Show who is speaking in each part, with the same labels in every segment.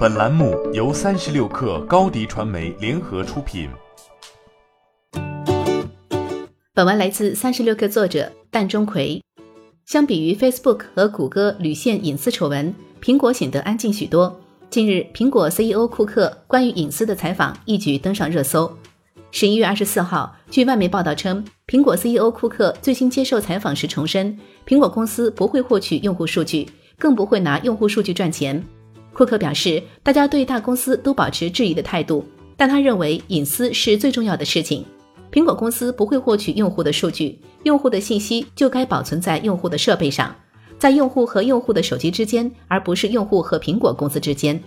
Speaker 1: 本栏目由三十六氪高低传媒联合出品。
Speaker 2: 本文来自三十六氪作者蛋钟馗。相比于 Facebook 和谷歌屡现隐私丑闻，苹果显得安静许多。近日，苹果 CEO 库克关于隐私的采访一举登上热搜。十一月二十四号，据外媒报道称，苹果 CEO 库克最新接受采访时重申，苹果公司不会获取用户数据，更不会拿用户数据赚钱。库克表示，大家对大公司都保持质疑的态度，但他认为隐私是最重要的事情。苹果公司不会获取用户的数据，用户的信息就该保存在用户的设备上，在用户和用户的手机之间，而不是用户和苹果公司之间。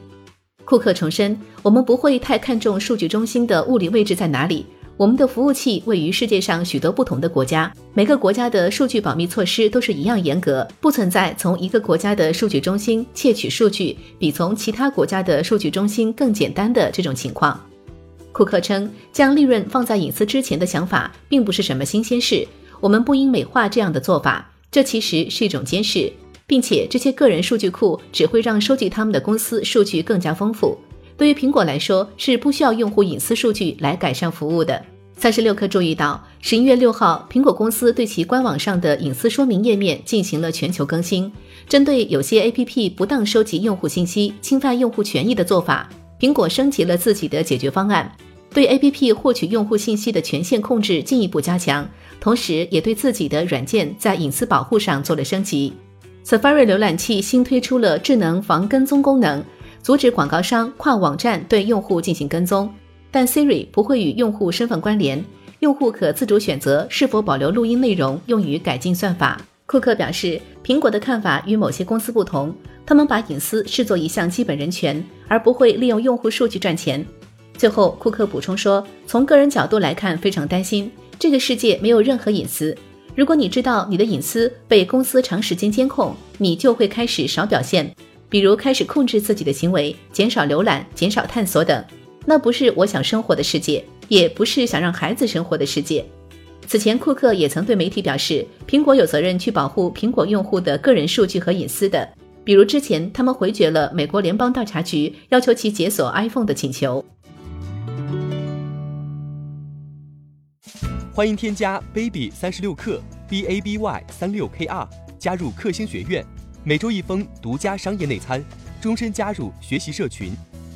Speaker 2: 库克重申，我们不会太看重数据中心的物理位置在哪里。我们的服务器位于世界上许多不同的国家，每个国家的数据保密措施都是一样严格，不存在从一个国家的数据中心窃取数据比从其他国家的数据中心更简单的这种情况。库克称，将利润放在隐私之前的想法并不是什么新鲜事，我们不应美化这样的做法，这其实是一种监视，并且这些个人数据库只会让收集他们的公司数据更加丰富。对于苹果来说，是不需要用户隐私数据来改善服务的。三十六氪注意到，十一月六号，苹果公司对其官网上的隐私说明页面进行了全球更新。针对有些 APP 不当收集用户信息、侵犯用户权益的做法，苹果升级了自己的解决方案，对 APP 获取用户信息的权限控制进一步加强，同时也对自己的软件在隐私保护上做了升级。Safari 浏览器新推出了智能防跟踪功能。阻止广告商跨网站对用户进行跟踪，但 Siri 不会与用户身份关联，用户可自主选择是否保留录音内容用于改进算法。库克表示，苹果的看法与某些公司不同，他们把隐私视作一项基本人权，而不会利用用户数据赚钱。最后，库克补充说，从个人角度来看，非常担心这个世界没有任何隐私。如果你知道你的隐私被公司长时间监控，你就会开始少表现。比如开始控制自己的行为，减少浏览、减少探索等，那不是我想生活的世界，也不是想让孩子生活的世界。此前，库克也曾对媒体表示，苹果有责任去保护苹果用户的个人数据和隐私的。比如之前他们回绝了美国联邦调查局要求其解锁 iPhone 的请求。
Speaker 3: 欢迎添加 baby 三十六克 b a b y 三六 k r 加入克星学院。每周一封独家商业内参，终身加入学习社群，